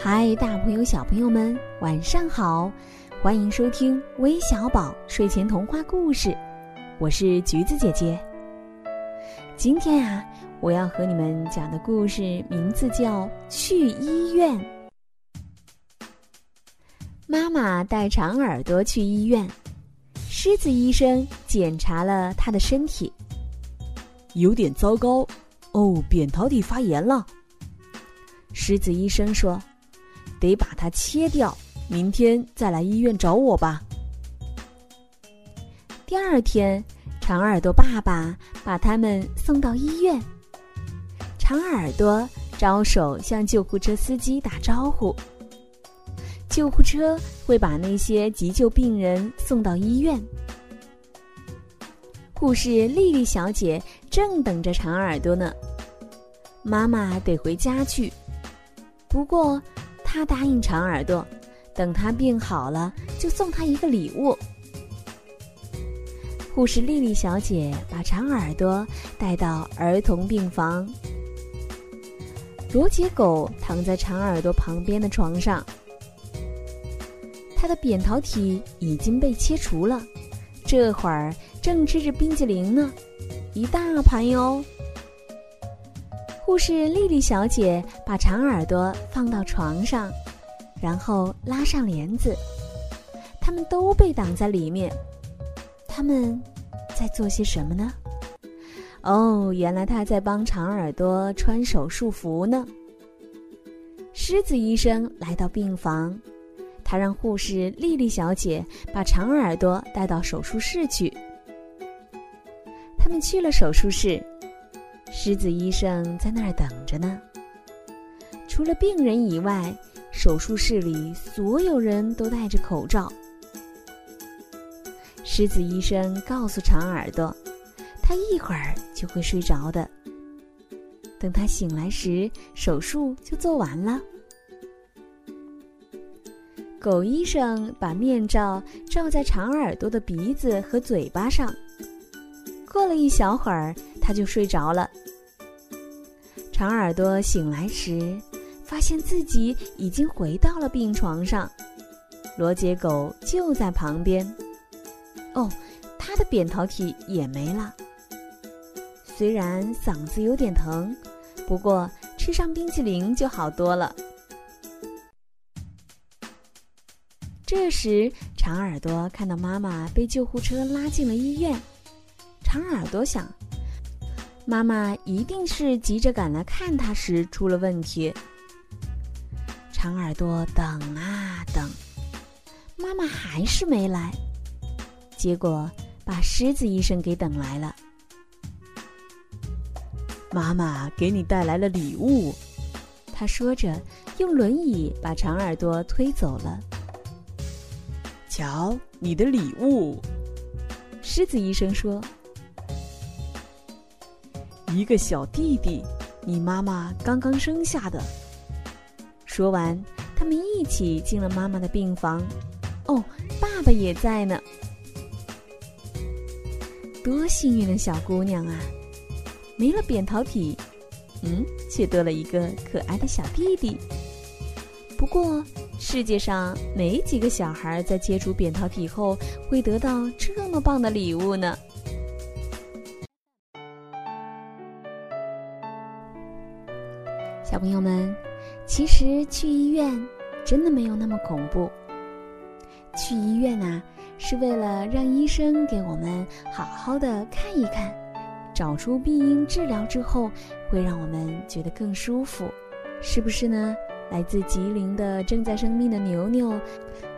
嗨，大朋友、小朋友们，晚上好！欢迎收听微小宝睡前童话故事，我是橘子姐姐。今天啊，我要和你们讲的故事名字叫《去医院》。妈妈带长耳朵去医院，狮子医生检查了他的身体，有点糟糕，哦，扁桃体发炎了。狮子医生说。得把它切掉，明天再来医院找我吧。第二天，长耳朵爸爸把他们送到医院。长耳朵招手向救护车司机打招呼。救护车会把那些急救病人送到医院。护士丽丽小姐正等着长耳朵呢。妈妈得回家去，不过。他答应长耳朵，等他病好了就送他一个礼物。护士丽丽小姐把长耳朵带到儿童病房。罗杰狗躺在长耳朵旁边的床上，他的扁桃体已经被切除了，这会儿正吃着冰激凌呢，一大盘哟。护士丽丽小姐把长耳朵放到床上，然后拉上帘子。他们都被挡在里面。他们在做些什么呢？哦，原来他在帮长耳朵穿手术服呢。狮子医生来到病房，他让护士丽丽小姐把长耳朵带到手术室去。他们去了手术室。狮子医生在那儿等着呢。除了病人以外，手术室里所有人都戴着口罩。狮子医生告诉长耳朵，他一会儿就会睡着的。等他醒来时，手术就做完了。狗医生把面罩罩在长耳朵的鼻子和嘴巴上。过了一小会儿。他就睡着了。长耳朵醒来时，发现自己已经回到了病床上，罗杰狗就在旁边。哦，他的扁桃体也没了。虽然嗓子有点疼，不过吃上冰淇淋就好多了。这时，长耳朵看到妈妈被救护车拉进了医院，长耳朵想。妈妈一定是急着赶来看他时出了问题。长耳朵等啊等，妈妈还是没来，结果把狮子医生给等来了。妈妈给你带来了礼物，他说着，用轮椅把长耳朵推走了。瞧，你的礼物，狮子医生说。一个小弟弟，你妈妈刚刚生下的。说完，他们一起进了妈妈的病房。哦，爸爸也在呢。多幸运的小姑娘啊！没了扁桃体，嗯，却多了一个可爱的小弟弟。不过，世界上没几个小孩在切除扁桃体后会得到这么棒的礼物呢。小朋友们，其实去医院真的没有那么恐怖。去医院啊，是为了让医生给我们好好的看一看，找出病因，治疗之后会让我们觉得更舒服，是不是呢？来自吉林的正在生病的牛牛，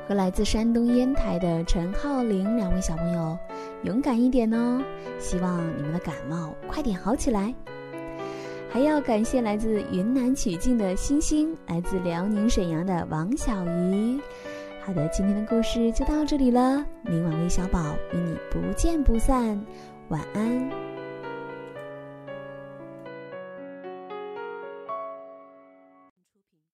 和来自山东烟台的陈浩林两位小朋友，勇敢一点哦！希望你们的感冒快点好起来。还要感谢来自云南曲靖的星星，来自辽宁沈阳的王小鱼。好的，今天的故事就到这里了。明晚微小宝与你不见不散，晚安。